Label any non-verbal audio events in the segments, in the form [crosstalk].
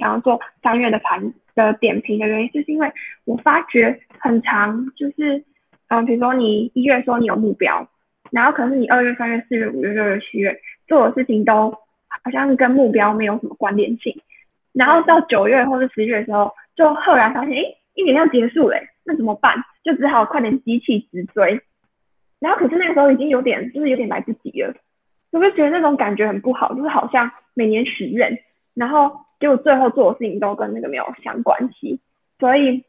想要做三月的盘的点评的原因，就是因为我发觉很长，就是嗯，比如说你一月说你有目标，然后可是你二月、三月、四月、五月、六月、七月做的事情都好像跟目标没有什么关联性，然后到九月或者十月的时候，就赫然发现，哎，一年要结束嘞，那怎么办？就只好快点机器直追。然后可是那个时候已经有点，就是有点来不及了，我就觉得那种感觉很不好，就是好像每年许愿，然后结果最后做的事情都跟那个没有相关系，所以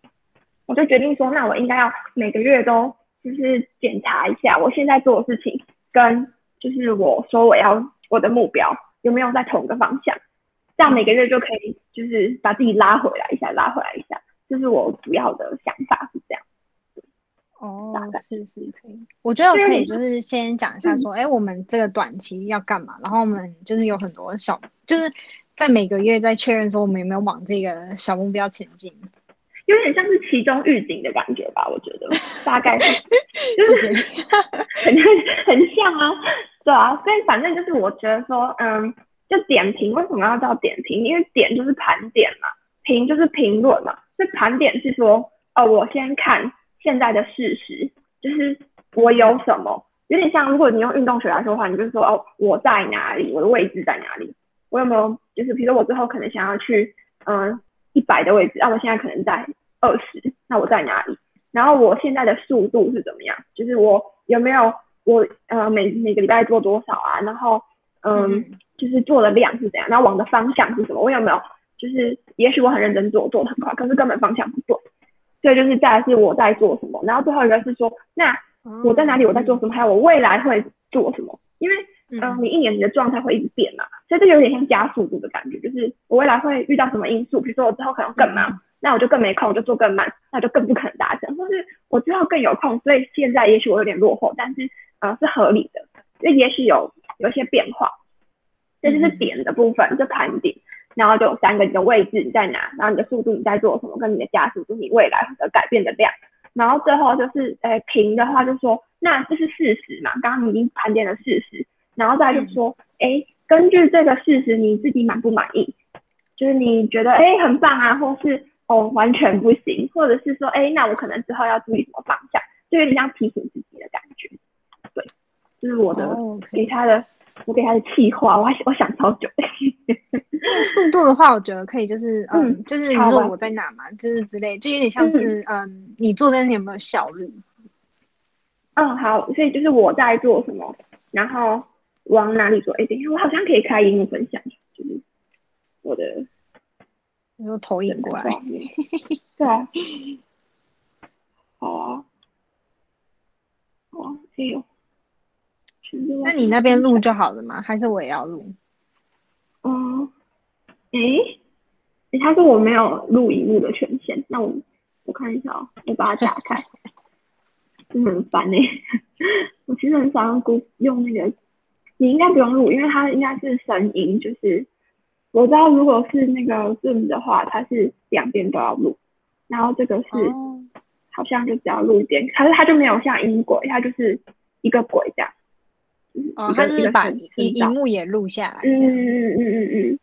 我就决定说，那我应该要每个月都就是检查一下我现在做的事情跟就是我说我要我的目标有没有在同一个方向，这样每个月就可以就是把自己拉回来一下，拉回来一下，这是我主要的想法是这样。哦，是是可以，我觉得可以，就是先讲一下说，哎，我们这个短期要干嘛？然后我们就是有很多小，就是在每个月在确认说我们有没有往这个小目标前进，有点像是其中预警的感觉吧？我觉得 [laughs] 大概是，[laughs] 就是很很像啊，对啊，所以反正就是我觉得说，嗯，就点评为什么要叫点评？因为点就是盘点嘛，评就是评论嘛，所以盘点是说，哦，我先看。现在的事实就是我有什么，有点像如果你用运动学来说的话，你就是说哦，我在哪里，我的位置在哪里，我有没有就是比如说我之后可能想要去嗯一百的位置，啊我现在可能在二十，那我在哪里？然后我现在的速度是怎么样？就是我有没有我呃每每个礼拜做多少啊？然后嗯就是做的量是怎样？然后往的方向是什么？我有没有就是也许我很认真做，做的很快，可是根本方向不对。所以，就是再来是我在做什么，然后最后一个是说，那我在哪里，我在做什么，还有我未来会做什么？因为，嗯，你一年你的状态会一直变嘛，所以这有点像加速度的感觉，就是我未来会遇到什么因素，比如说我之后可能更忙，那我就更没空，我就做更慢，那就更不可能达成，或是我之后更有空，所以现在也许我有点落后，但是，呃，是合理的，就也许有有一些变化，这就是点的部分，就盘点。然后就有三个你的位置你在哪，然后你的速度你在做什么，跟你的加速度你未来的改变的量。然后最后就是诶平的话就说，那这是事实嘛？刚刚你已经盘点了事实，然后再就说，哎，根据这个事实你自己满不满意？就是你觉得哎很棒啊，或是哦完全不行，或者是说哎那我可能之后要注意什么方向，就有点像提醒自己的感觉。对，就是我的给他的。我给他的气话，我还我想超久。[laughs] 那个速度的话，我觉得可以，就是嗯，就是你说我在哪嘛，就是之类，就有点像是嗯，你做的有没有效率？嗯，好，所以就是我在做什么，然后往哪里做？哎，等一下，我好像可以开荧幕分享，就是我的，你说投影过来，[laughs] 对啊，好啊，哇，哎呦。那你那边录就好了吗？还是我也要录？哦，哎，他说我没有录荧幕的权限，那我我看一下哦，我把它打开，[laughs] 真的很烦哎！[laughs] 我其实很少用用那个，你应该不用录，因为它应该是声音，就是我知道如果是那个 Zoom 的话，它是两边都要录，然后这个是好像就只要录一边，可是它就没有像音轨，它就是一个轨这样。哦，它是把荧荧幕也录下来。嗯嗯嗯嗯嗯嗯，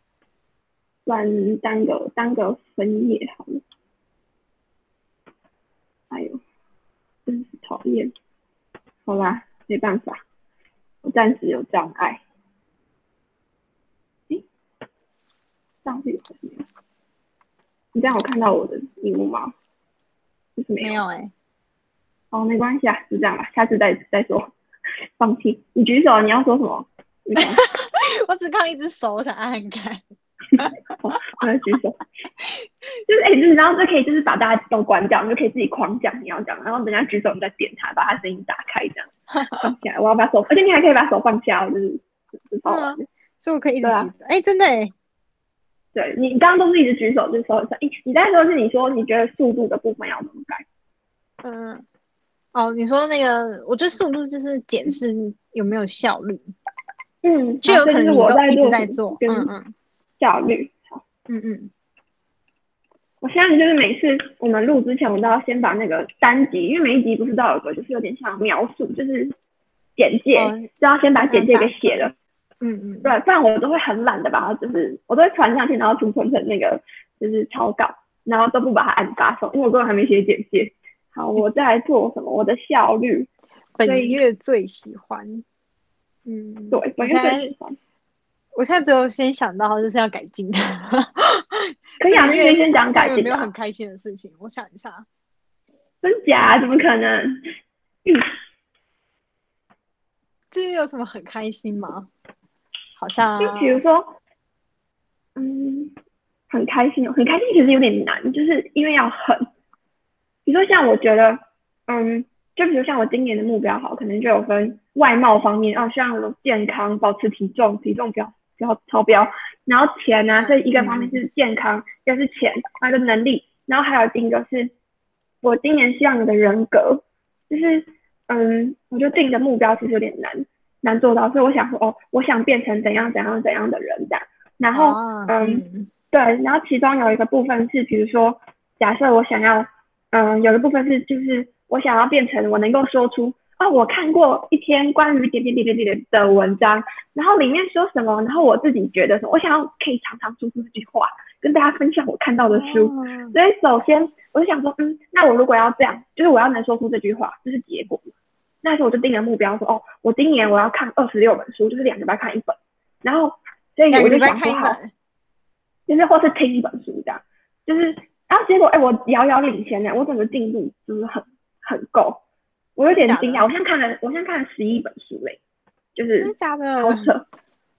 算单个当个分页好了。哎呦，真是讨厌。好啦，没办法，我暂时有障碍。诶，这样子有没有？你这样有看到我的荧幕吗？就是没有哎。哦，没关系啊，就这样吧，下次再再说。[laughs] 放弃，你举手，你要说什么？[laughs] 我只看一只手，我想按开。我要举手，就是哎，就是然后就可以，就是把大家都关掉，你就可以自己狂讲你要讲，然后等下举手，你再点他，把他声音打开，这样放起来。我要把手，而且你还可以把手放下，就是就是好玩。所以我可以一直举手。哎，真的哎。对你刚刚都是一直举手，就说一下。哎，你在说是你说你觉得速度的部分要怎么改？嗯。哦，你说那个，我觉得速度就是检视有没有效率，嗯，就有可能我在做，在做，嗯嗯，效率，好，嗯嗯，我现在就是每次我们录之前，我都要先把那个单集，因为每一集不是都有个，就是有点像描述，就是简介，就要先把简介给写了，嗯嗯，对，不然我都会很懒的把它，就是我都会传上去，然后储存成那个就是草稿，然后都不把它按发送，因为我根本还没写简介。好，我在做什么？我的效率，本月最喜欢，嗯，对，本月最喜欢。我现在只有先想到就是要改进，可以啊，[laughs] 先先讲改进。没有很开心的事情，我想一下，真假？怎么可能？嗯，这有什么很开心吗？好像就比如说，嗯，很开心哦，很开心，其实有点难，就是因为要很，比如说像我觉得，嗯，就比如像我今年的目标，好，可能就有分外貌方面，哦，像健康，保持体重，体重不要。要超标，然后钱呢？这一个方面是健康，一个是钱，还有个能力，然后还有第一个是，我今年希望你的人格，就是嗯，我就定的目标其实有点难难做到，所以我想说哦，我想变成怎样怎样怎样的人这样，然后嗯，对，然后其中有一个部分是，比如说假设我想要，嗯，有一部分是就是我想要变成我能够说出。啊，我看过一篇关于点点点点点的文章，然后里面说什么，然后我自己觉得什么，我想要可以常常说出这句话，跟大家分享我看到的书。所以首先我就想说，嗯，那我如果要这样，就是我要能说出这句话，这是结果。那时候我就定了目标，说哦，我今年我要看二十六本书，就是两个礼拜看一本。然后所以我就想说好，就是或是听一本书这样，就是然后结果哎，我遥遥领先呢，我整个进度就是很很够。我有点惊讶，我现在看了，我现在看了十一本书嘞，就是假的，好扯。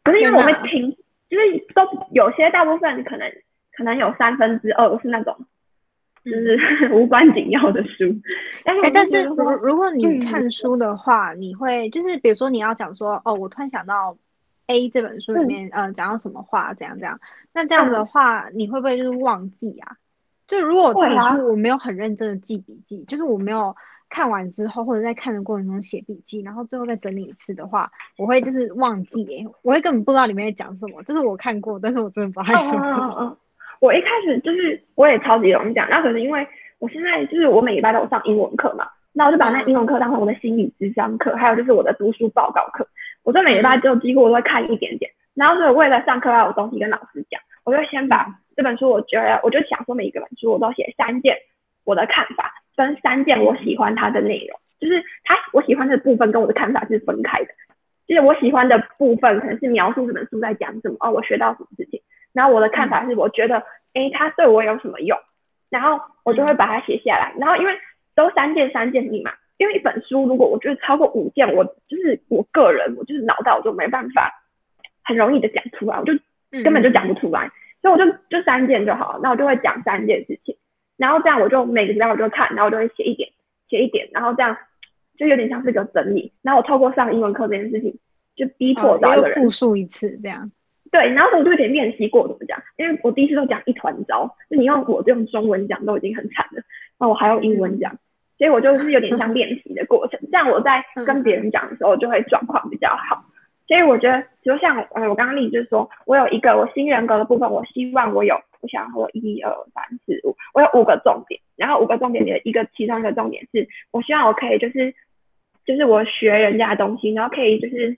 可是因为我会听，就是都有些大部分可能可能有三分之二是那种，就是 [laughs] 无关紧要的书。但是但是如如果你看书的话，你会就是比如说你要讲说哦，我突然想到 A 这本书里面呃讲到什么话，怎样怎样，那这样子的话你会不会就是忘记啊？就如果这本书我没有很认真的记笔记，就是我没有。看完之后，或者在看的过程中写笔记，然后最后再整理一次的话，我会就是忘记，我会根本不知道里面在讲什么。这是我看过，但是我真的不太清楚。嗯嗯我一开始就是我也超级容易讲，那可是因为我现在就是我每礼拜都有上英文课嘛，那我就把那英文课当成我的心理智商课，还有就是我的读书报告课。我这每礼拜就几乎我都会看一点点，然后所以为了上课要有东西跟老师讲，我就先把这本书，我觉得我就想说每一个本书我都写三件我的看法。分三件我喜欢它的内容，就是它我喜欢的部分跟我的看法是分开的。就是我喜欢的部分可能是描述这本书在讲什么，哦，我学到什么事情。然后我的看法是我觉得，哎，它对我有什么用？然后我就会把它写下来。然后因为都三件三件密嘛，因为一本书如果我觉得超过五件，我就是我个人我就是脑袋我就没办法很容易的讲出来，我就根本就讲不出来。所以我就就三件就好，那我就会讲三件事情。然后这样我就每个礼拜我就看，然后我就会写一点，写一点，然后这样就有点像是一个整理。然后我透过上英文课这件事情，就逼迫到一个人复述一次这样。对，然后我就有点练习过怎么讲，因为我第一次都讲一团糟，就你用我用中文讲都已经很惨了，那我还用英文讲，所以我就是有点像练习的过程。这样我在跟别人讲的时候就会状况比较好。所以我觉得，就像呃我刚刚例子就是说，我有一个我新人格的部分，我希望我有。我想我一二三四五，我有五个重点，然后五个重点里的一个其中一个重点是，我希望我可以就是就是我学人家的东西，然后可以就是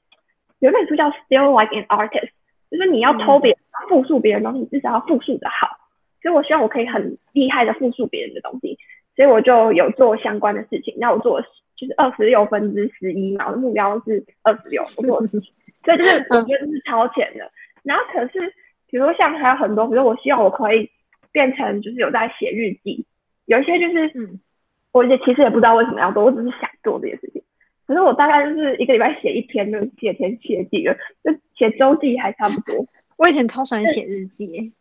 有本书叫 Still Like an Artist，就是你要偷别人复述别人东西，你至少要复述的好，所以我希望我可以很厉害的复述别人的东西，所以我就有做相关的事情，那我做就是二十六分之十一嘛，我的目标是二十六，我做所以就是 [laughs] 我觉得是超前的，然后可是。比如像还有很多，比如我希望我可以变成就是有在写日记，有一些就是，嗯，我也其实也不知道为什么要做，我只是想做这些事情。可是我大概就是一个礼拜写一篇就写天写地了，就写周记还差不多。[laughs] 我以前超喜欢写日记，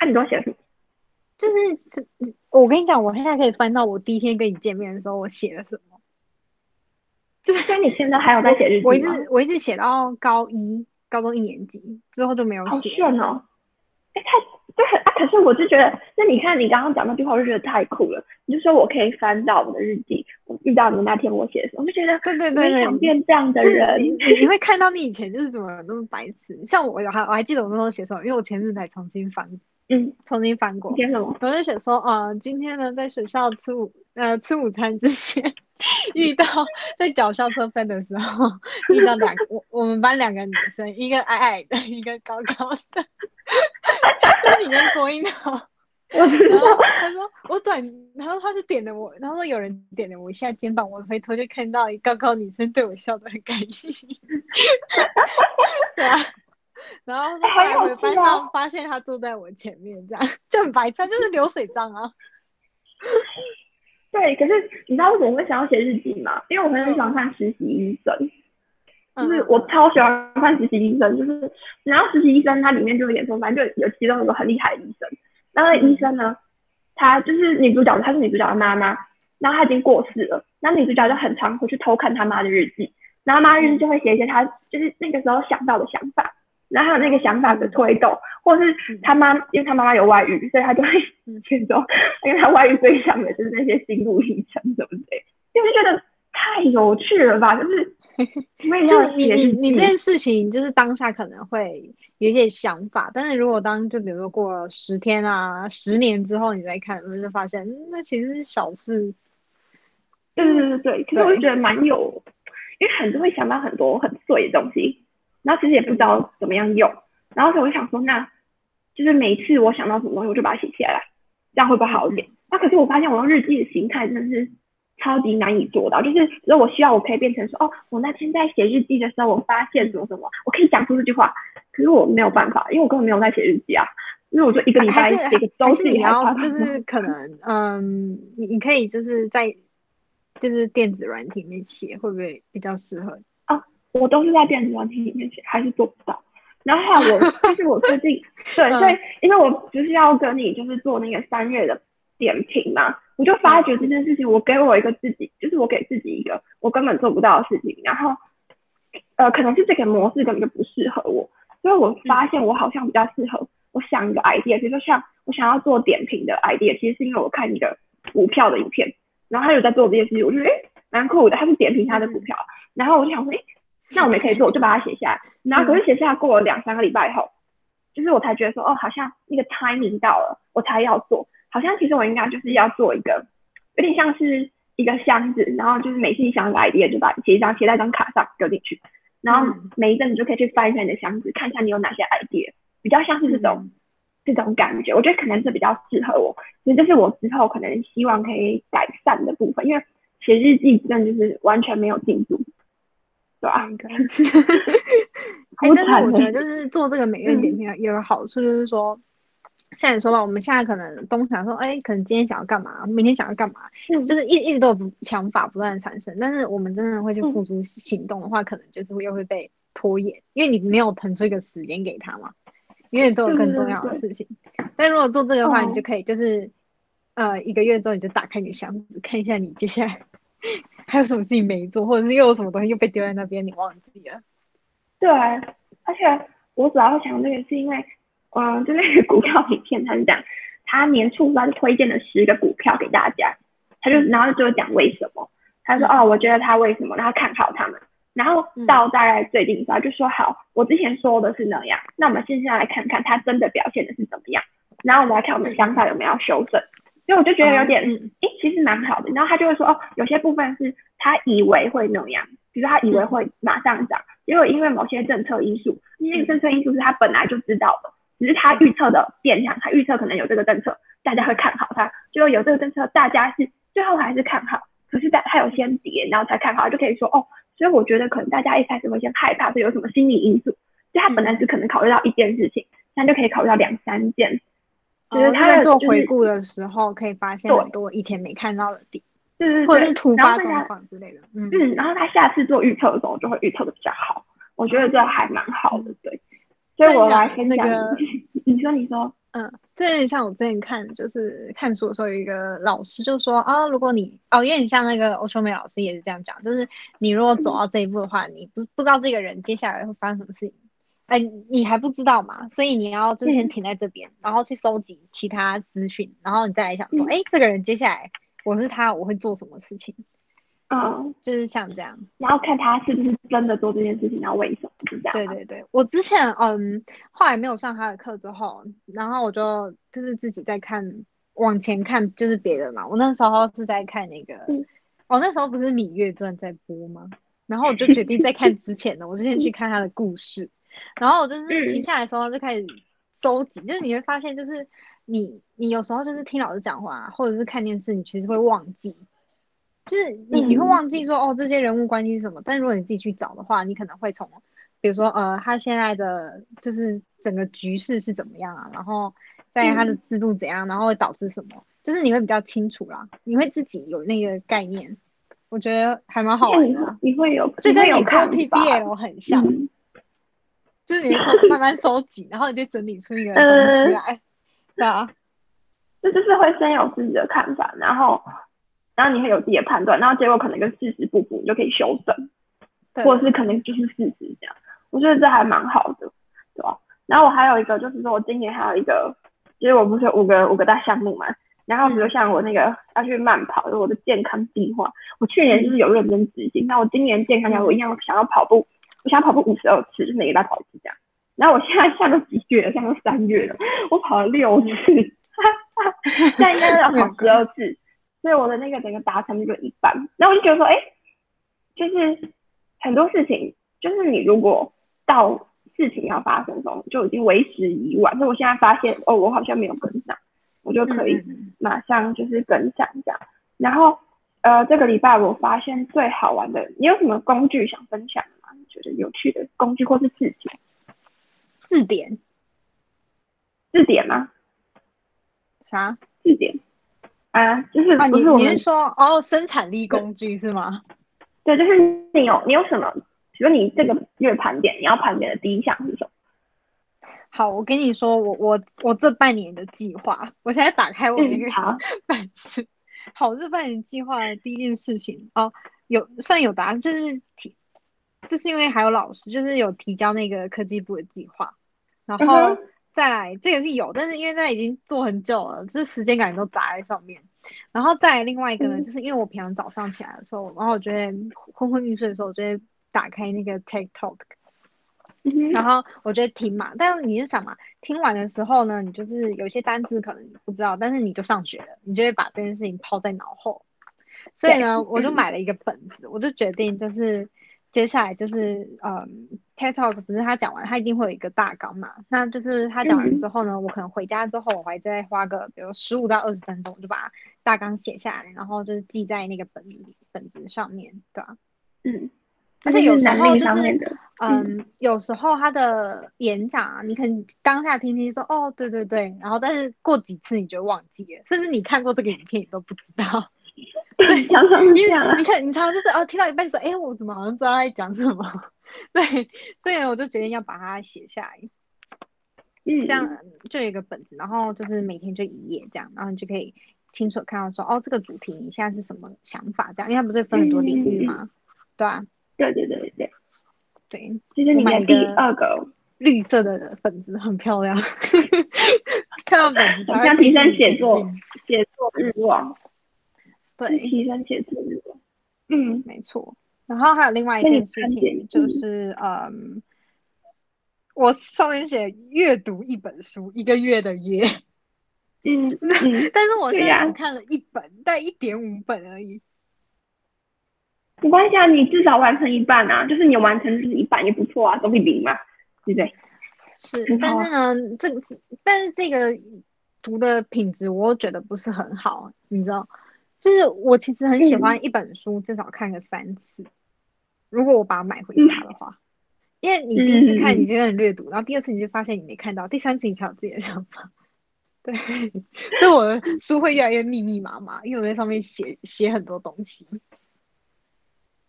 那你都写什么？就是我跟你讲，我现在可以翻到我第一天跟你见面的时候，我写了什么。[laughs] 就是你现在还有在写日记我一直我一直写到高一。高中一年级之后就没有写。好炫哦！哎，太对啊！可是我就觉得，那你看你刚刚讲那句话，我就觉得太酷了。你就说我可以翻到我的日记，我遇到你那天我写的时候，我就觉得对对对想变这样的人。你会看到你以前就是怎么那么白痴？像我还我还记得我那时候写什么，因为我前日才重新翻，嗯，重新翻过。写什么？我就写说，呃，今天呢在学校吃午呃吃午餐之前，遇到在缴校车费的时候，遇到两我我们班两个女生，一个矮矮的，一个高高的。那你跟郭英好，我知道。他说我转，然后他就点了我，然后说有人点了我一下肩膀，我回头就看到一高高女生对我笑得很开心。[laughs] 对啊，然后后来回班上发现他坐在我前面，这样就很白痴，就是流水账啊。对，可是你知道为什么会想要写日记吗？因为我很喜欢看实习医生，就是我超喜欢看实习医生，就是然后实习医生他里面就有演说，反正就有其中一个很厉害的医生，那个医生呢，他就是女主角，她是女主角的妈妈，然后她已经过世了，那女主角就很常回去偷看她妈的日记，然后妈日记就会写一些她就是那个时候想到的想法。然后还有那个想法的推动，或者是他妈，因为他妈妈有外遇，所以他就会 [laughs] 去说，因为他外遇对象的就是那些心路历程，对不对？就是觉得太有趣了吧？就是，[laughs] 就你你你这件事情，就是当下可能会有一些想法，但是如果当就比如说过了十天啊、十年之后，你再看，就发现那其实是小事。对对对对，其实我就觉得蛮有，因为很多会想到很多很碎的东西。然后其实也不知道怎么样用，然后所以我就想说，那就是每次我想到什么东西，我就把它写下来，这样会不会好一点？那可是我发现我用日记的形态真的是超级难以做到，就是如果我需要，我可以变成说，哦，我那天在写日记的时候，我发现什么什么，我可以讲出这句话。可是我没有办法，因为我根本没有在写日记啊，因为我就一个礼拜写个周记，然后就 [laughs] 是可能，嗯，你你可以就是在就是电子软体里面写，会不会比较适合？我都是在电子软体里面写，还是做不到。然后我，就是我最近 [laughs] 对，所以因为我不是要跟你就是做那个三月的点评嘛，我就发觉这件事情，我给我一个自己，就是我给自己一个我根本做不到的事情。然后呃，可能是这个模式根本就不适合我，所以我发现我好像比较适合。我想一个 idea，比如说像我想要做点评的 idea，其实是因为我看一个股票的影片，然后他有在做这件事情，我觉得哎蛮酷的，他是点评他的股票，然后我就想说哎。那我们也可以做，我就把它写下来。然后可是写下来过了两三个礼拜以后，就是我才觉得说，哦，好像那个 timing 到了，我才要做。好像其实我应该就是要做一个，有点像是一个箱子，然后就是每次你想来 idea 就把写一张写在一张卡上丢进去，然后每一阵你就可以去翻一下你的箱子，看一下你有哪些 idea，比较像是这种这种感觉。我觉得可能是比较适合我，所以这是我之后可能希望可以改善的部分，因为写日记真的就是完全没有进度。对啊，[laughs] [laughs] 哎，但是我觉得就是做这个每月点评有个好处，就是说，像你说吧，我们现在可能东想说，哎，可能今天想要干嘛，明天想要干嘛，就是一一直都有想法不断的产生，但是我们真的会去付诸行动的话，可能就是又会被拖延，因为你没有腾出一个时间给他嘛，因为都有更重要的事情。但如果做这个的话，你就可以就是，呃，一个月之后你就打开你的箱子，看一下你接下来。还有什么事情没做，或者是又有什么东西又被丢在那边，你忘记了？对，而且我主要想这个是因为，嗯，就那个股票影片，他是讲他年初他就推荐了十个股票给大家，他就然后就讲为什么，他说哦，我觉得他为什么，然后看好他们，然后到大概最近时候就说好，我之前说的是那样，那我们现在来看看他真的表现的是怎么样，然后我们来看我们想法有没有修正。所以我就觉得有点，哎，其实蛮好的。然后他就会说，哦，有些部分是他以为会那样，比如他以为会马上涨，结果因为某些政策因素，那个政策因素是他本来就知道的，只是他预测的变量，他预测可能有这个政策，大家会看好它，就有这个政策，大家是最后还是看好，可是在他有先跌，然后才看好，就可以说，哦，所以我觉得可能大家一开始会先害怕，是有什么心理因素，所以他本来只可能考虑到一件事情，现在就可以考虑到两三件。就是他在做回顾的时候，可以发现很多以前没看到的点，对对对，或者是突发状况之类的。嗯，然后他下次做预测的时候，就会预测的比较好。我觉得这还蛮好的，对。所以我来分享，你说你说，嗯，这有点像我之前看，就是看书的时候，有一个老师就说啊，如果你哦，有点像那个欧秋梅老师也是这样讲，就是你如果走到这一步的话，你不不知道这个人接下来会发生什么事情。哎，你还不知道嘛？所以你要就先停在这边，然后去收集其他资讯，然后你再来想说，哎，这个人接下来我是他，我会做什么事情？嗯，就是像这样，然后看他是不是真的做这件事情，然后为什么是这样？对对对，我之前嗯，后来没有上他的课之后，然后我就就是自己在看往前看，就是别人嘛。我那时候是在看那个。哦，那时候不是《芈月传》在播吗？然后我就决定再看之前的，我之前去看他的故事。然后我就是停下来的时候就开始收集，就是你会发现，就是你你有时候就是听老师讲话，或者是看电视，你其实会忘记，就是你你会忘记说哦这些人物关系是什么。但如果你自己去找的话，你可能会从比如说呃他现在的就是整个局势是怎么样啊，然后在他的制度怎样，然后会导致什么，就是你会比较清楚啦，你会自己有那个概念。我觉得还蛮好玩的，你会有这跟你做 PBL 很像。就是你从 [laughs] 慢慢收集，然后你就整理出一个东西来，对啊，这就是会先有自己的看法，然后，然后你会有自己的判断，然后结果可能跟事实不符，你就可以修正，或者是可能就是事实这样。我觉得这还蛮好的，对吧？然后我还有一个就是说，我今年还有一个，其实我不是五个五个大项目嘛，然后比如像我那个要去慢跑，我的健康计划，我去年就是有认真执行，那我今年健康计划我一样想要跑步。我想跑步五十二次，就每个礼拜跑一次这样。然后我现在现在都几月了？现在都三月了，我跑了六次，现在应该要跑十二次，所以我的那个整个达成率就一半。那我就觉得说，哎，就是很多事情，就是你如果到事情要发生中就已经为时已晚。所以我现在发现，哦，我好像没有跟上，我就可以马上就是跟上这样。然后呃，这个礼拜我发现最好玩的，你有什么工具想分享？觉得有趣的工具或是字典，字典，字典吗？啥字典？啊，就是啊，你你是说哦，生产力工具是吗？对，就是你有你有什么？比如你这个月盘点，你要盘点的第一项是什么？好，我跟你说，我我我这半年的计划，我现在打开我那个本子。[laughs] 好，这半年计划的第一件事情哦，有算有答案，就是提。这是因为还有老师，就是有提交那个科技部的计划，然后再来这个是有，但是因为在已经做很久了，就是时间感都砸在上面。然后再另外一个呢，就是因为我平常早上起来的时候，然后我觉得昏昏欲睡的时候，我就会打开那个 TikTok，然后我觉得听嘛。但是你就想嘛，听完的时候呢，你就是有些单词可能不知道，但是你就上学了，你就会把这件事情抛在脑后。所以呢，我就买了一个本子，我就决定就是。接下来就是，嗯，TED Talk 不是他讲完，他一定会有一个大纲嘛？那就是他讲完之后呢，我可能回家之后，我还再花个，比如十五到二十分钟，就把大纲写下来，然后就是记在那个本里本子上面，对吧？嗯。而且有时候就是，嗯，有时候他的演讲啊，你可能当下听听说，哦，对对对，然后但是过几次你就忘记了，甚至你看过这个影片你都不知道。[laughs] 对，常常是这样。你看，你常常就是哦，听到一半说，哎，我怎么好像知道他在讲什么？[laughs] 对，所以我就决定要把它写下来。嗯，这样就有一个本子，然后就是每天就一页这样，然后你就可以清楚看到说，哦，这个主题你现在是什么想法？这样，因为它不是分很多领域吗？对啊，对对对对对。其实你的第二个绿色的本子很漂亮，[laughs] 看到本子像提升写作写作欲望。对，提升写作欲望。嗯，没错。然后还有另外一件事情，就是嗯，我上面写阅读一本书一个月的约。嗯，[laughs] 但是我现在只看了一本，但一点五本而已。没关系啊，你至少完成一半啊，就是你完成就是一半也不错啊，总比零嘛，对不对？是，但是呢，这但是这个读的品质我觉得不是很好，你知道。就是我其实很喜欢一本书，至少看个三次。如果我把它买回家的话，因为你第一次看你就很略读，然后第二次你就发现你没看到，第三次你才有自己的想法。对，所以我的书会越来越密密麻麻，因为我在上面写写很多东西。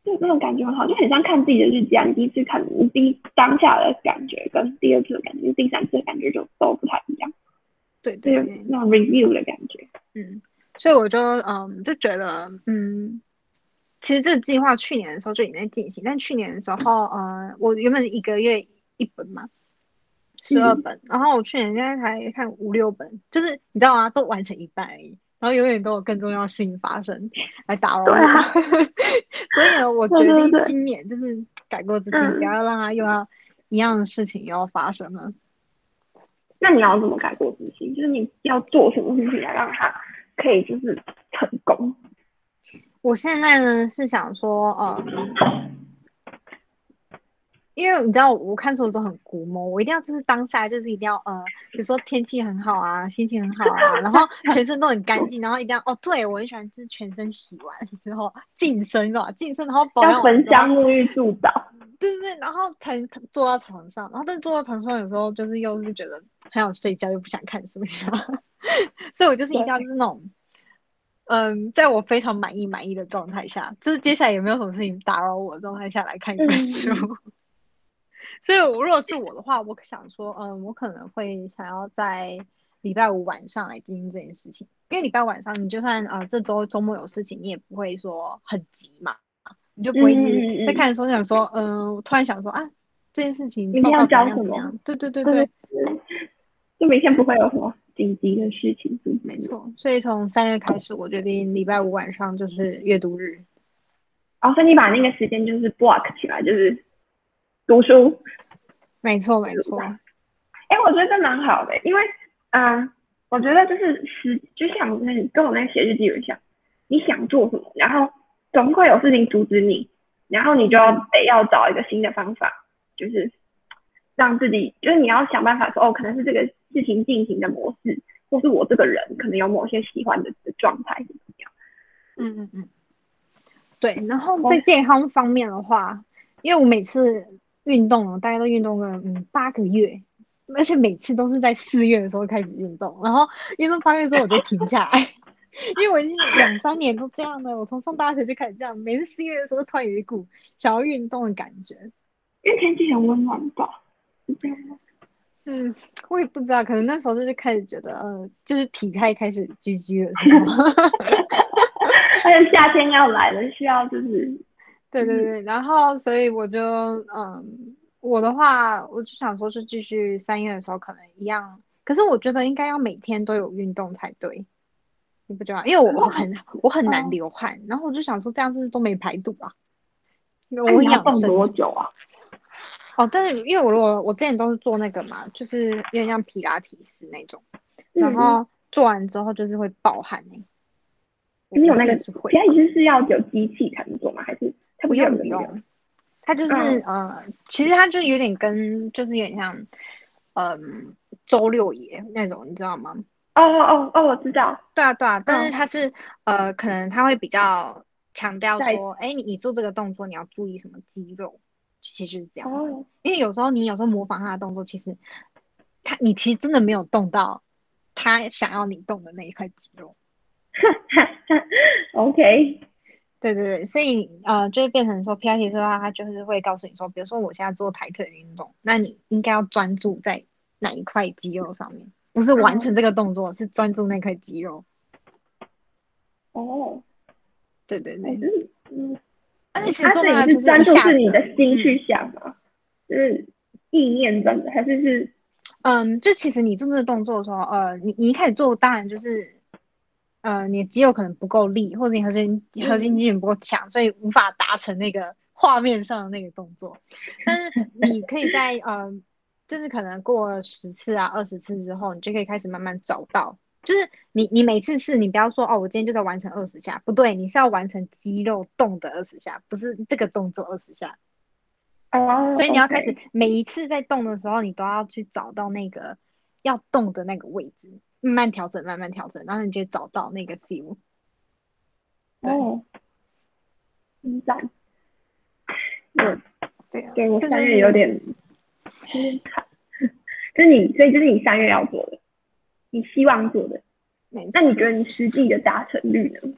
就那种感觉很好，就很像看自己的日记啊。你第一次看，你第一当下的感觉跟第二次的感觉、第三次的感觉就都不太一样。对对，那种 review 的感觉，嗯。所以我就嗯就觉得嗯，其实这个计划去年的时候就已经在进行，但去年的时候呃，我原本一个月一本嘛，十二本，然后我去年现在才看五六本，就是你知道吗？都完成一半而已，然后永远都有更重要事情发生来打扰我，[laughs] 所以呢，我决定今年就是改过自新，不要让它又要一样的事情又要发生了。那你要怎么改过自新？就是你要做什么事情来让它？可以就是成功，我现在呢是想说，呃，因为你知道我看书的时候很古摸，我一定要就是当下就是一定要呃，比如说天气很好啊，心情很好啊，[laughs] 然后全身都很干净，然后一定要哦，对我很喜欢就是全身洗完之后净身吧，净身然后保养焚香沐浴祝祷，对对对，然后才坐到床上，然后但是坐到床上有时候就是又是觉得很想睡觉，又不想看书，[laughs] 所以我就是一定要就是那种，嗯，在我非常满意满意的状态下，就是接下来也没有什么事情打扰我的状态下来看一本书。[laughs] 所以，我如果是我的话，我想说，嗯，我可能会想要在礼拜五晚上来进行这件事情，因为礼拜晚上你就算呃这周周末有事情，你也不会说很急嘛，你就不会在看的时候想说，嗯，我突然想说啊，这件事情明天要交什么？对对对。对，就明天不会有什么紧急的事情。没错，所以从三月开始，我决定礼拜五晚上就是阅读日。哦，所以你把那个时间就是 block 起来，就是。读书，没错没错。哎，我觉得这蛮好的，因为，嗯，我觉得就是时，就像那你跟我那写日记一样，你想做什么，然后总会有事情阻止你，然后你就要得要找一个新的方法，就是让自己，就是你要想办法说，哦，可能是这个事情进行的模式，或是我这个人可能有某些喜欢的的状态是怎么样。嗯嗯嗯，对。然后在健康方面的话，因为我每次。运动，大家都运动个嗯八个月，而且每次都是在四月的时候开始运动，然后运动八个月之后我就停下来，[laughs] 因为我已经两三年都这样了，我从上大学就开始这样，每次四月的时候突然有一股想要运动的感觉，因为天气很温暖吧？[laughs] 嗯，我也不知道，可能那时候就是开始觉得，嗯，就是体态开始居居了，是吗？而且夏天要来了，需要就是。对对对，然后所以我就嗯，我的话我就想说，是继续三月的时候可能一样，可是我觉得应该要每天都有运动才对，你不觉得？因为我很我很难流汗，然后我就想说这样子都没排毒啊。我养生多久啊？哦，但是因为我我我之前都是做那个嘛，就是有点像皮拉提斯那种，然后做完之后就是会爆汗哎。你有那个皮拉提斯是要有机器才能做吗？还是？不用不用，它就是呃，其实它就有点跟，就是有点像，嗯，周六爷那种，你知道吗？哦哦哦，我知道。对啊对啊，但是它是呃，可能他会比较强调说，哎，你你做这个动作你要注意什么肌肉，其实是这样。哦。因为有时候你有时候模仿他的动作，其实他你其实真的没有动到他想要你动的那一块肌肉。[laughs] OK。对对对，所以呃，就会变成说 P R T 的话，他就是会告诉你说，比如说我现在做抬腿运动，那你应该要专注在哪一块肌肉上面，不是完成这个动作，是专注那块肌肉。哦，对对对，嗯，而且重要是专注是你的心去想吗？就是意念专注，还是是？嗯，就其实你做这个动作的时候，呃，你你一开始做，当然就是。呃，你的肌肉可能不够力，或者你核心核心肌群不够强，所以无法达成那个画面上的那个动作。但是你可以在呃，就是可能过十次啊、二十次之后，你就可以开始慢慢找到。就是你你每次试，你不要说哦，我今天就在完成二十下，不对，你是要完成肌肉动的二十下，不是这个动作二十下。哦。所以你要开始每一次在动的时候，你都要去找到那个要动的那个位置。慢慢调整，慢慢调整，然后你就找到那个 feel。哦，很赞。对对对我三月有点有点惨，[laughs] 就是你，所以就是你三月要做的，你希望做的。那你觉得你实际的达成率呢？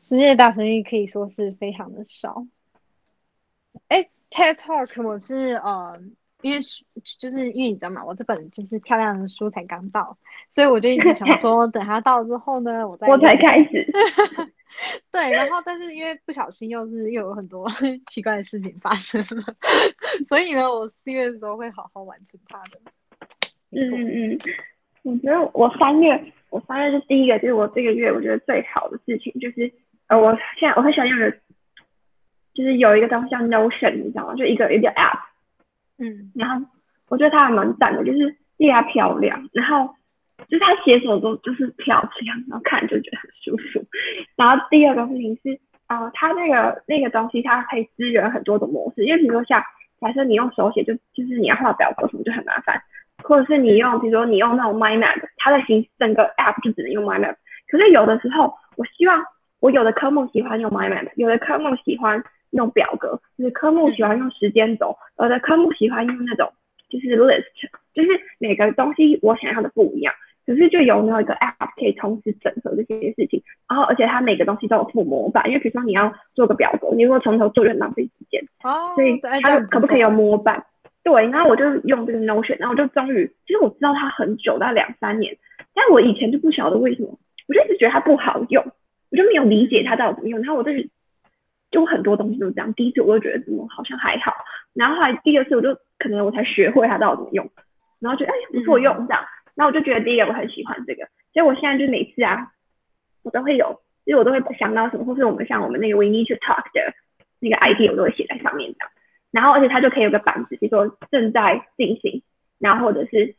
实际的达成率可以说是非常的少。哎，TED Talk 我是呃。因为就是因为你知道吗？我这本就是漂亮的书才刚到，所以我就一直想说，[laughs] 等它到之后呢，我再我才开始。对，然后但是因为不小心又是又有很多 [laughs] 奇怪的事情发生了，所以呢，我四月的时候会好好完成它的。嗯嗯嗯，我觉得我三月我三月是第一个，就是我这个月我觉得最好的事情就是呃，我现在我很喜欢用的，就是有一个东西叫 Notion，你知道吗？就一个一个 App。嗯，然后我觉得它还蛮赞的，就是第一漂亮，然后就是它写什么都就是漂亮，然后看就觉得很舒服。然后第二个事情是，啊，它那个那个东西它可以支援很多的模式，因为比如说像假设你用手写，就就是你要画表格什么就很麻烦，或者是你用比如说你用那种 mind map，它的形整个 app 就只能用 mind map。可是有的时候，我希望我有的科目喜欢用 mind map，有的科目喜欢用表格，有的科目喜欢用时间轴，有的科目喜欢用那种就是 list，就是每个东西我想要的不一样。可是就有没有一个 app 可以同时整合这些事情，然后而且它每个东西都有附模板，因为比如说你要做个表格，你如果从头做就很浪费时间，哦，所以它可不可以有模板？对，然后我就用这个 Notion，然后我就终于，其实我知道它很久，大概两三年，但我以前就不晓得为什么，我就一直觉得它不好用，我就没有理解它到底怎么用。然后我就是就很多东西都这样，第一次我就觉得怎么好像还好，然后后来第二次我就可能我才学会它到底怎么用，然后觉得哎不错用这样。然后我就觉得第一个我很喜欢这个，所以我现在就每次啊，我都会有，因为我都会想到什么，或是我们像我们那个 We Need to Talk 的那个 idea，我都会写在上面这样。然后而且它就可以有个板子，比如说正在进行，然后或者是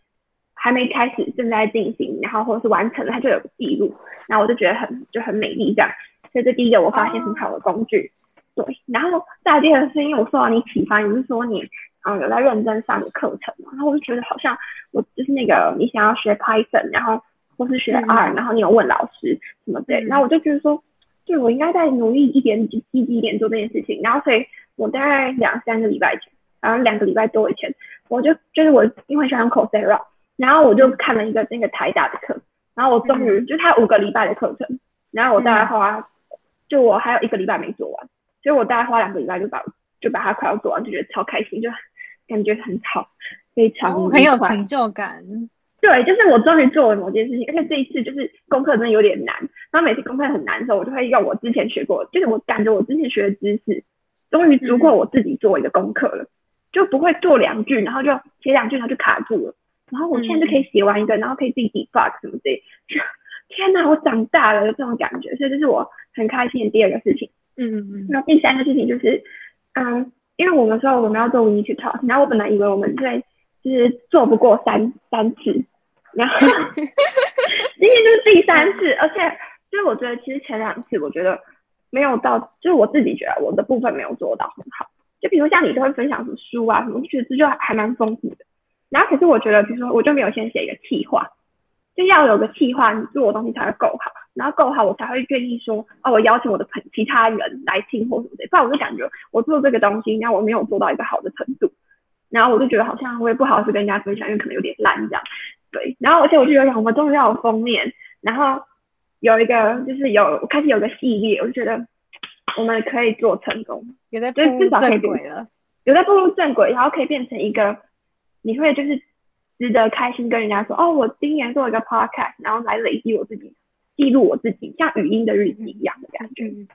还没开始，正在进行，然后或者是完成了，它就有个记录。然后我就觉得很就很美丽这样。所以这第一个我发现很好的工具。对，然后再第二个是因为我受到你启发，你是说你。嗯，有在认真上的课程嘛？然后我就觉得好像我就是那个你想要学 Python，然后或是学 R，然后你有问老师什么的，然后我就觉得说，对我应该再努力一点，积极一点做这件事情。然后所以我大概两三个礼拜前，然后两个礼拜多以前，我就就是我因为喜欢 Coursera，然后我就看了一个那个台大的课，然后我终于就他五个礼拜的课程，然后我大概花，就我还有一个礼拜没做完，所以我大概花两个礼拜就把就把它快要做完，就觉得超开心，就。感觉很好，非常很有成就感。对，就是我终于做了某件事情，而且这一次就是功课真的有点难。然后每次功课很难的时候，我就会用我之前学过，就是我感觉我之前学的知识，终于足够我自己做一个功课了，就不会做两句，然后就写两句，然后就卡住了。然后我现在就可以写完一个，然后可以自己 debug 什么的。[laughs] 天哪，我长大了，有这种感觉，所以这是我很开心的第二个事情。嗯嗯嗯。那第三个事情就是，嗯。因为我们说我们要做 We Need to Talk，然后我本来以为我们在就是做不过三三次，然后 [laughs] 今天就是第三次，而且就是我觉得其实前两次我觉得没有到，就是我自己觉得我的部分没有做到很好。就比如像你都会分享什么书啊什么，确实就还蛮丰富的。然后可是我觉得，比如说我就没有先写一个计划，就要有个计划，你做的东西才会够好。然后够好，我才会愿意说哦，我邀请我的朋其他人来听或什么的。不然我就感觉我做这个东西，然后我没有做到一个好的程度，然后我就觉得好像我也不好意思跟人家分享，因为可能有点烂这样。对，然后而且我就觉得我们终于要有封面，然后有一个就是有开始有个系列，我就觉得我们可以做成功，有在步入正轨了，有在步入正轨，然后可以变成一个你会就是值得开心跟人家说哦，我今年做一个 podcast，然后来累积我自己。记录我自己，像语音的日记一样的感觉。嗯，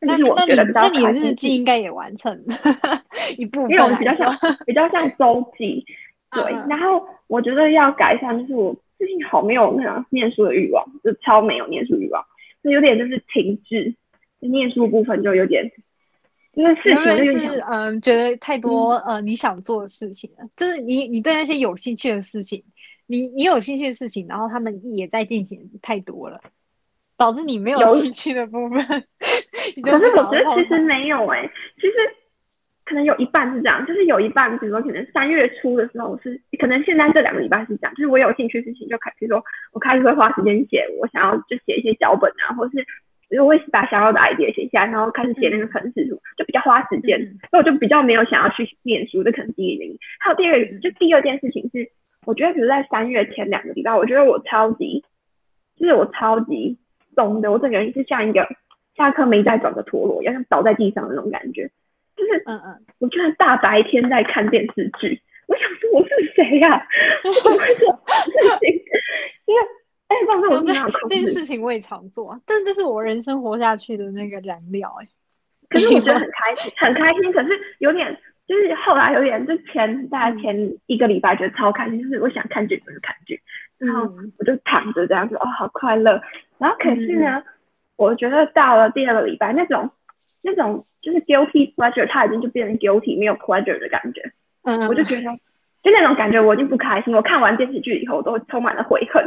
那我觉得比较那你的日记应该也完成了 [laughs] 一部分，因为我们比较像比较像周记。对，然后我觉得要改善，就是我最近好没有那种念书的欲望，就超没有念书欲望，就有点就是停滞，念书部分就有点，因为事情是嗯，觉得太多呃你想做的事情了，就是你你对那些有兴趣的事情，你你有兴趣的事情，然后他们也在进行太多了。导致你没有兴趣的部分，[laughs] 可是我觉得其实没有哎，其实可能有一半是这样，就是有一半，比如说可能三月初的时候是，可能现在这两个礼拜是这样，就是我有兴趣事情就开，比如说我开始会花时间写，我想要就写一些脚本啊，或是如果会把想要的 idea 写下来，然后开始写那个程式书，就比较花时间，所以我就比较没有想要去念书，这可能第一个原因。还有第二个，就第二件事情是，我觉得比如在三月前两个礼拜，我觉得我超级，就是我超级。懂的，我整个人是像一个下课没带转的陀螺一样，像倒在地上的那种感觉。就是嗯嗯，我居然大白天在看电视剧，我想说我是谁呀？怎么会这事情？因为哎，放是我这样这件事情我也常做，但这是我人生活下去的那个燃料哎。可是我觉得很 [laughs] 开心，很开心。可是有点，就是后来有点，就前大概前一个礼拜觉得超开心，就是我想看剧就是看剧。然后我就躺着这样子，哦，好快乐。然后可是呢，我觉得到了第二个礼拜，那种那种就是 guilty pleasure，它已经就变成 guilty 没有 pleasure 的感觉。嗯，我就觉得就那种感觉，我已经不开心。我看完电视剧以后，我都充满了悔恨。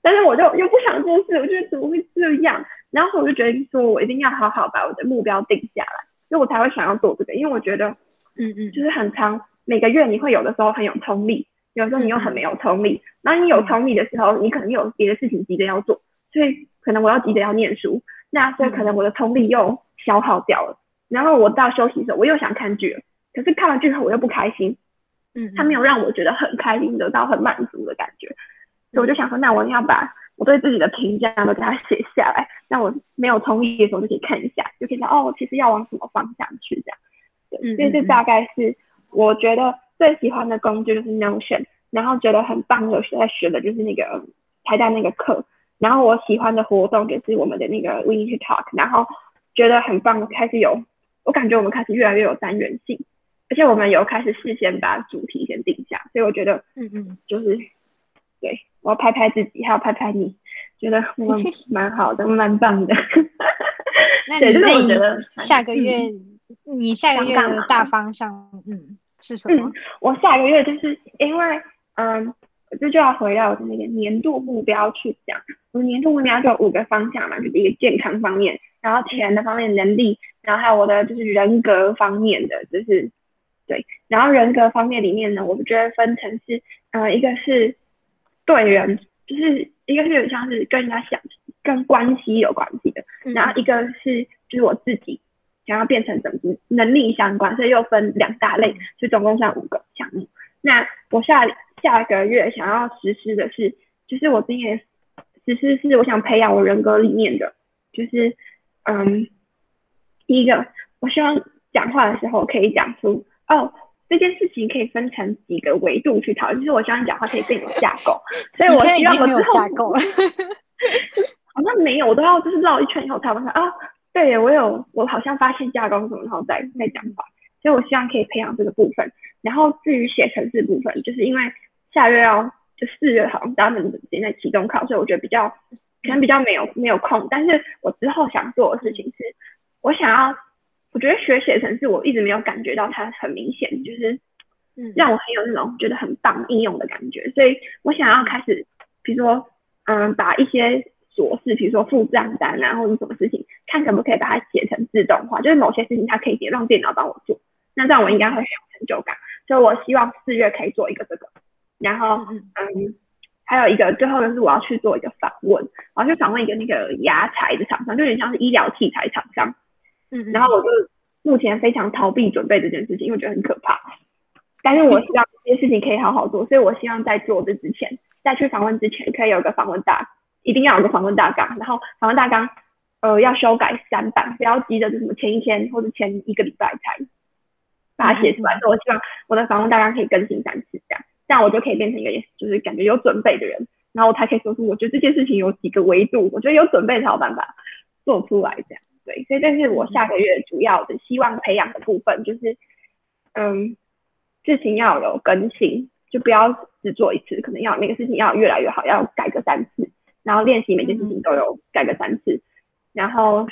但是我就又不想做事，我觉得怎么会这样？然后我就决定说，我一定要好好把我的目标定下来，所以我才会想要做这个，因为我觉得，嗯嗯，就是很长，每个月你会有的时候很有冲力，有时候你又很没有冲力，然后你有冲力的时候，你可能有别的事情急着要做，所以可能我要急着要念书，那所以可能我的冲力又消耗掉了，然后我到休息的时候我又想看剧了，可是看完剧后我又不开心。嗯，他没有让我觉得很开心，得到很满足的感觉，所以我就想说，那我要把我对自己的评价都给他写下来，那我没有同意的时候就可以看一下，就可以说哦，其实要往什么方向去这样。对，所以这大概是我觉得最喜欢的工具就是 Notion，然后觉得很棒的在学的就是那个台大那个课，然后我喜欢的活动就是我们的那个 We Need to Talk，然后觉得很棒，开始有，我感觉我们开始越来越有单元性。而且我们有开始事先把主题先定下，所以我觉得，嗯嗯，就是对我要拍拍自己，还要拍拍你，觉得我们 [laughs] 蛮好的，蛮棒的。那你觉得下个月你下个月的大方向，嗯，是什么？我下个月就是因为，嗯，这就要回到我的那个年度目标去讲。我年度目标就有五个方向嘛，就是一个健康方面，然后钱的方面能力，然后还有我的就是人格方面的，就是。对，然后人格方面里面呢，我们觉得分成是，呃，一个是对人，就是一个是有像是跟人家想跟关系有关系的，然后一个是就是我自己想要变成怎么能力相关，所以又分两大类，就总共算五个项目。那我下下个月想要实施的是，就是我今年实施是我想培养我人格里面的，就是嗯，第一个我希望讲话的时候可以讲出。哦，这件事情可以分成几个维度去讨论。就是我希望你讲话可以更有架构，[laughs] 所以我希望我之后架构好像没有，我都要就是绕一圈以后才问他啊，对我有我好像发现架构什么，然后再再讲话。所以我希望可以培养这个部分。然后至于写程式部分，就是因为下月要就四月好像他们正在期中考，所以我觉得比较可能比较没有没有空。但是我之后想做的事情是，我想要。我觉得学写程式，我一直没有感觉到它很明显，就是让我很有那种觉得很棒应用的感觉。所以我想要开始，比如说，嗯，把一些琐事，比如说付账单啊，或者什么事情，看可不可以把它写成自动化，就是某些事情它可以让电脑帮我做，那这样我应该会很有成就感。所以我希望四月可以做一个这个，然后，嗯，还有一个最后就是我要去做一个访问，我要去访问一个那个牙材的厂商，就有点像是医疗器材厂商。嗯，然后我就目前非常逃避准备这件事情，因为我觉得很可怕。但是我希望这件事情可以好好做，所以我希望在做这之前，在去访问之前，可以有个访问大，一定要有个访问大纲。然后访问大纲，呃，要修改三版，不要急着就什么前一天或者前一个礼拜才把它写出来。所以我希望我的访问大纲可以更新三次，这样，这样我就可以变成一个就是感觉有准备的人，然后我才可以说出我觉得这件事情有几个维度，我觉得有准备才有办法做出来这样。对，所以这是我下个月主要的希望培养的部分，就是，嗯，事情要有更新，就不要只做一次，可能要每个事情要越来越好，要改个三次，然后练习每件事情都有改个三次，然后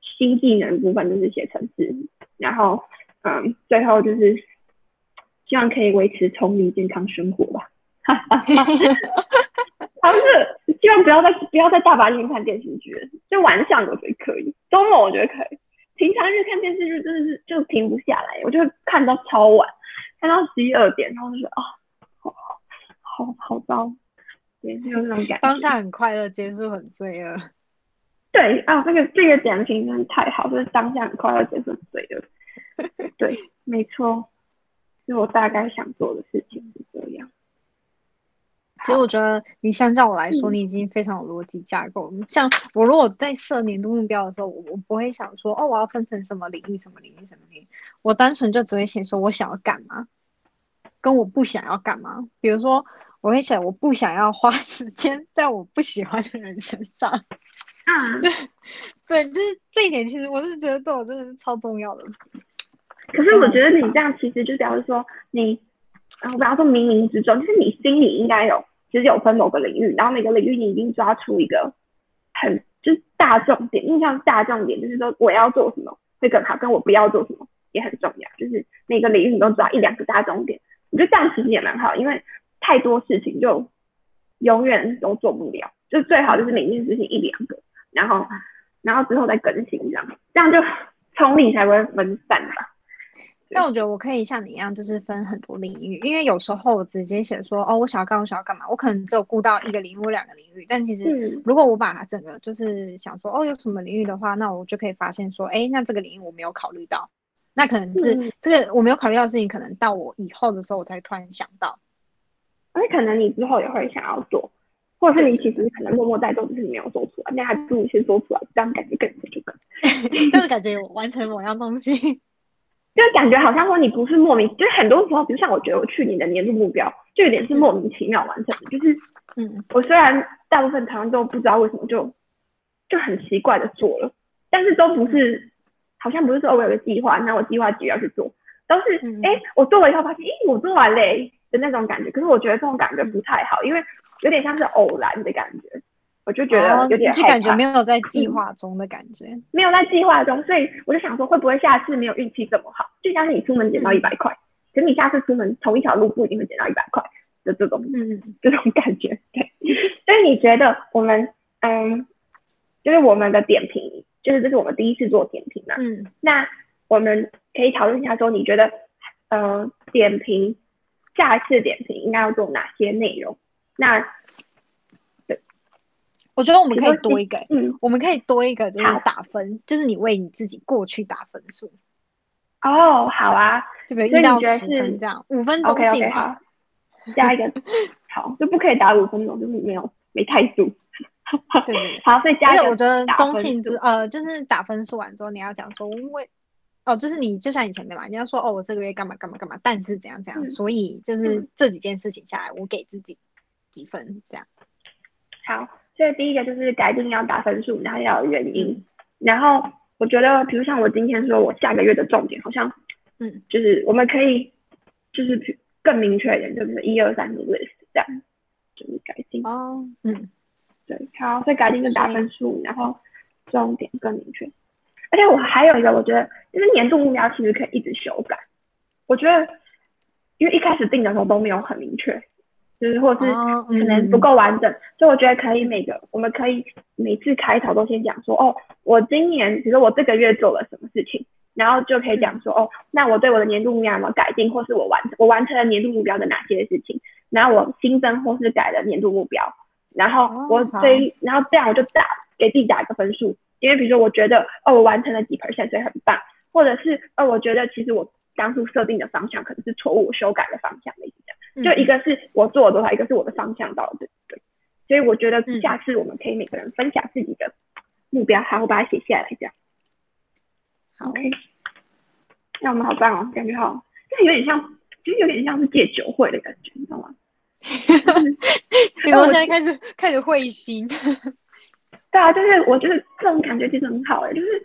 新技能部分就是写程式，然后嗯，最后就是希望可以维持聪明健康生活吧。哈哈哈哈是希望不要再不要再大白天看电视剧，就晚上我觉得可以，周末我觉得可以，平常日看电视剧真的是就停不下来，我就会看到超晚，看到十一二点，然后就觉得啊，好好好糟，对，就那种感觉。当下很快乐，结束很罪恶。对啊，这个这个点评真的太好，就是当下很快乐，结束很罪恶。[laughs] 对，没错，是我大概想做的事情是这样。其实我觉得你相较我来说，你已经非常有逻辑架构。像我如果在设年度目标的时候，我我不会想说哦，我要分成什么领域、什么领域、什么领域。我单纯就只会写说我想要干嘛，跟我不想要干嘛。比如说，我会写我不想要花 [laughs] 时间在我不喜欢的人身上。嗯，[laughs] 对对，就是这一点，其实我是觉得对我真的是超重要的。可是我觉得你这样其实就表示说你，然后不要说冥冥之中，就是你心里应该有。其实有分某个领域，然后每个领域你已经抓出一个很就是大重点，印象大重点就是说我要做什么会更好，跟我不要做什么也很重要，就是每个领域你都抓一两个大重点，我觉得这样其实也蛮好，因为太多事情就永远都做不了，就最好就是每件事情一两个，然后然后之后再更新这样，这样就冲力才会分散吧。但我觉得我可以像你一样，就是分很多领域，因为有时候我直接写说哦，我想要干，我想要干嘛，我可能只有顾到一个领域或两个领域。但其实如果我把它整个就是想说哦，有什么领域的话，那我就可以发现说，哎，那这个领域我没有考虑到，那可能是这个我没有考虑到的事情，可能到我以后的时候我才突然想到。而且可能你之后也会想要做，或者是你其实可能默默在做，只是没有做出来，那还不如先做出来，这样感觉更这个，就是感觉我完成某样东西。就感觉好像说你不是莫名，就是很多时候，比如像我觉得我去年的年度目标，就有点是莫名其妙完成的。就是，嗯，我虽然大部分常常都不知道为什么就就很奇怪的做了，但是都不是，好像不是说我有个计划，那我计划几要去做，都是，哎，我做了以后发现，哎，我做完嘞的那种感觉。可是我觉得这种感觉不太好，因为有点像是偶然的感觉。我就觉得有点就感觉没有在计划中的感觉，没有在计划中，所以我就想说，会不会下次没有运气这么好？就像是你出门捡到一百块，可是你下次出门同一条路不一定会捡到一百块的这种，嗯，这种感觉。对，所以你觉得我们，嗯，就是我们的点评，就是这是我们第一次做点评嘛？嗯，那我们可以讨论一下，说你觉得，呃，点评下一次点评应该要做哪些内容？那我觉得我们可以多一个，嗯，我们可以多一个，就是打分，就是你为你自己过去打分数。哦，好啊，就比如一到十分这样，五分钟计划，加一个，[laughs] 好，就不可以打五分钟，就是没有没态度。对，好，所以加一个。我觉得中性之呃，就是打分数完之后，你要讲说，为哦，就是你就像以前的嘛，你要说哦，我这个月干嘛干嘛干嘛，但是怎样怎样，所以就是这几件事情下来，我给自己几分这样。好。所以第一个就是改进要打分数，然后要有原因。然后我觉得，比如像我今天说我下个月的重点，好像，嗯，就是我们可以就是更明确一点，就是一二三的 list 这样，就是改进。哦，嗯，对，好，所以改进就打分数，然后重点更明确。而且我还有一个，我觉得就是年度目标其实可以一直修改。我觉得，因为一开始定的时候都没有很明确。就是，或是可能不够完整，所以我觉得可以每个，我们可以每次开头都先讲说，哦，我今年，比如说我这个月做了什么事情，然后就可以讲说，哦，那我对我的年度目标有没有改进，或是我完我完成了年度目标的哪些事情，然后我新增或是改了年度目标，然后我对，然后这样我就打给自己打一个分数，因为比如说我觉得，哦，我完成了几 percent，所以很棒，或者是，哦，我觉得其实我当初设定的方向可能是错误，修改的方向类似这样。就一个是我做了多少，一个是我的方向到了对对，所以我觉得下次我们可以每个人分享自己的目标，好，我把它写下来这样。好，OK，那我们好棒哦，感觉好，这有点像，就有点像是戒酒会的感觉，你知道吗？因为我现在开始开始会心。[laughs] 对啊，就是我觉得这种感觉其实很好哎，就是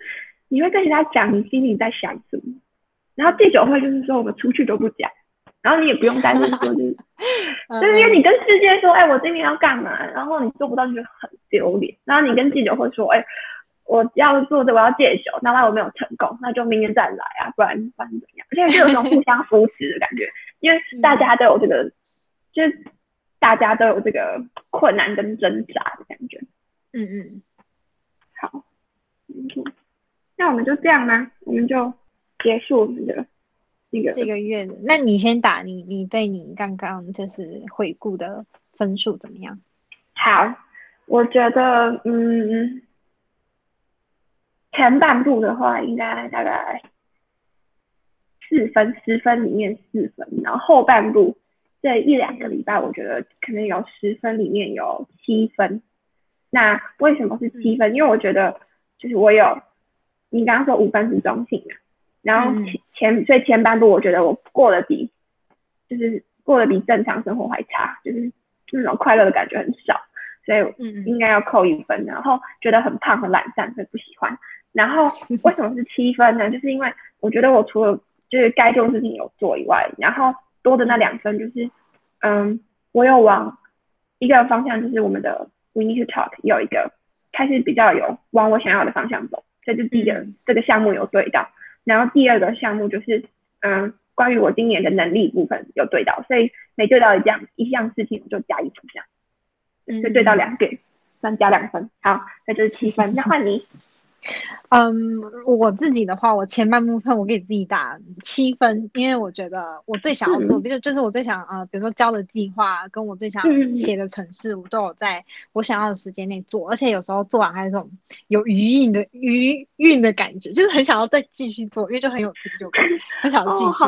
你会跟人家讲你心里在想什么，然后戒酒会就是说我们出去都不讲。然后你也不用担心说，就是 [laughs] 就是因为你跟世界说，哎，我今年要干嘛，然后你做不到就很丢脸。然后你跟记者会说，哎，我要做这，我要戒酒，哪怕我没有成功，那就明年再来啊，不然不然怎样？而且就有种互相扶持的感觉，因为大家都有这个，就是大家都有这个困难跟挣扎的感觉。嗯嗯，好，那我们就这样吗？我们就结束我们的。这个月的，那你先打你，你对你刚刚就是回顾的分数怎么样？好，我觉得，嗯，前半部的话应该大概四分，十分里面四分，然后后半部这一两个礼拜，我觉得可能有十分里面有七分。那为什么是七分？因为我觉得就是我有，你刚刚说五分是中性的。然后前前所以前半部我觉得我过得比就是过得比正常生活还差，就是那种快乐的感觉很少，所以应该要扣一分。然后觉得很胖很懒散，所以不喜欢。然后 [laughs] 为什么是七分呢？就是因为我觉得我除了就是该做的事情有做以外，然后多的那两分就是嗯，我有往一个方向，就是我们的 We Need to Talk 有一个开始比较有往我想要的方向走，所以就第一个这个项目有对到。然后第二个项目就是，嗯，关于我今年的能力部分有对到，所以每对到一样一项事情我就加一分，这样，就对到两点，算加两分。好，那就是七分。那换你。嗯，我自己的话，我前半部分我给自己打七分，因为我觉得我最想要做，比如就是我最想呃，比如说交的计划跟我最想写的城市，我都有在我想要的时间内做，而且有时候做完还有这种有余韵的余韵的感觉，就是很想要再继续做，因为就很有成就感，很想要继续，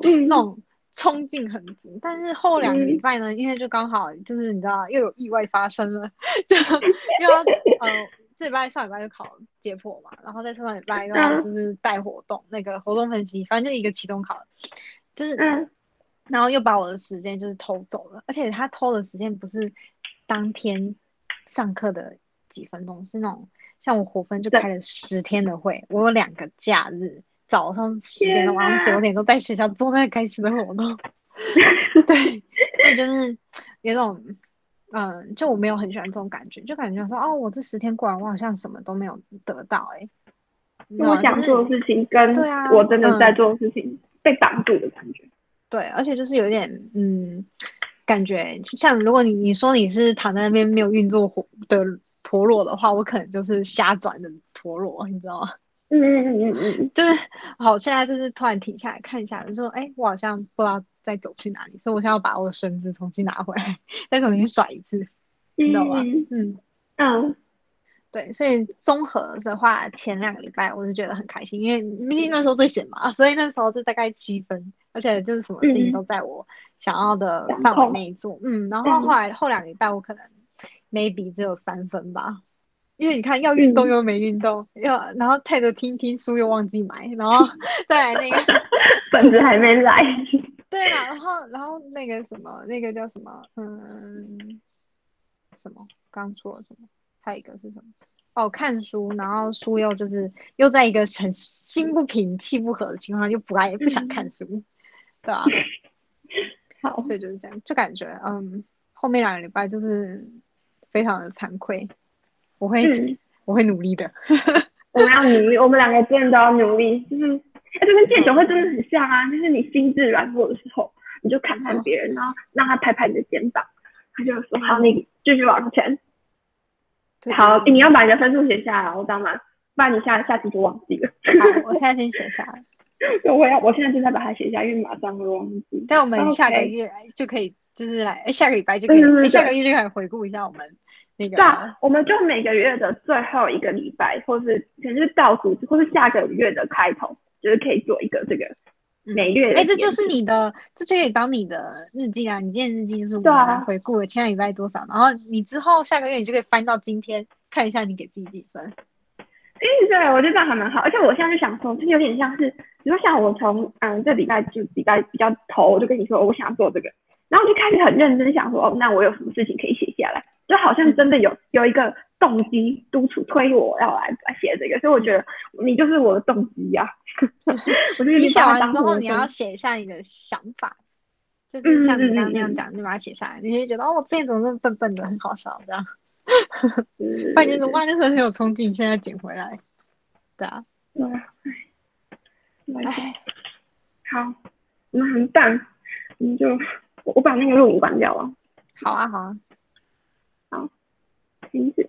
就是那种冲劲很足。但是后两个礼拜呢，因为就刚好就是你知道又有意外发生了，就又要呃。这礼拜上礼拜就考解剖嘛，然后在上礼拜然后就是带活动，那个活动分析，反正就一个期中考，就是，然后又把我的时间就是偷走了，而且他偷的时间不是当天上课的几分钟，是那种像我活分就开了十天的会，我有两个假日，早上十点钟，晚上九点都在学校做那个该死的活动，[laughs] 对，所以就是有种。嗯，就我没有很喜欢这种感觉，就感觉说哦，我这十天过完，我好像什么都没有得到哎。我想做的事情跟对啊，我真的在做的事情被挡住的感觉。对，而且就是有点嗯，感觉像如果你你说你是躺在那边没有运作的陀螺的话，我可能就是瞎转的陀螺，你知道吗？嗯嗯嗯嗯嗯，[laughs] 就是好，现在就是突然停下来看一下，就说哎，我好像不知道。再走去哪里？所以我现在要把我的绳子重新拿回来，再重新甩一次，你知道吗？嗯嗯，对。所以综合的话，前两个礼拜我是觉得很开心，因为毕竟那时候最闲嘛，[laughs] 所以那时候就大概七分，而且就是什么事情都在我想要的范围内做。嗯，然后后来后两个礼拜我可能 maybe 只有三分吧，因为你看要运动又没运动，要然后太多听听书又忘记买，然后 [laughs] 再来那个 [laughs] 本子还没来。对了，然后然后那个什么，那个叫什么，嗯，什么刚说了什么？还有一个是什么？哦，看书，然后书又就是又在一个很心不平气不和的情况，又不爱不想看书，对吧？[laughs] 好，所以就是这样，就感觉嗯，后面两个礼拜就是非常的惭愧，我会我会努力的，[laughs] 我们要努力，我们两个真的都要努力，就是。哎，这跟戒酒会真的很像啊！就是你心智软弱的时候，你就看看别人，然后让他拍拍你的肩膀，他就说：“好，你继续往前。”好，你要把你的分数写下来，我知道吗？不然你下下次就忘记了。好，我现在先写下来。[laughs] 我要，我现在就在把它写下，因为马上会忘记。但我们下个月就可以，就是来，哎，下个礼拜就可以，下个月就可以回顾一下我们那个。对啊，我们就每个月的最后一个礼拜，或是可能是倒数，或是下个月的开头。就是可以做一个这个每月，哎，这就是你的，这就可以当你的日记啊。你今天日记就是我们回顾了前两礼拜多少，然后你之后下个月你就可以翻到今天看一下你给自己几分。哎，对，我觉得这样还蛮好。而且我现在就想说，就有点像是，比如说像我从嗯这礼拜就礼拜比较头，我就跟你说我想做这个，然后就开始很认真想说，哦，那我有什么事情可以写下来？就好像真的有有一个动机督促推我要来来写这个，所以我觉得你就是我的动机呀。[laughs] 你写完之后，你要写一下你的想法，就是像你刚刚那样讲，你把它写下来，你就觉得哦，我之前怎么那么笨笨的，很好笑这样。反正哇，那时候很有冲劲，现在捡回来。对啊。哎，好，我们很棒，我们就我把那个录音关掉了。好啊，好啊。好，停止。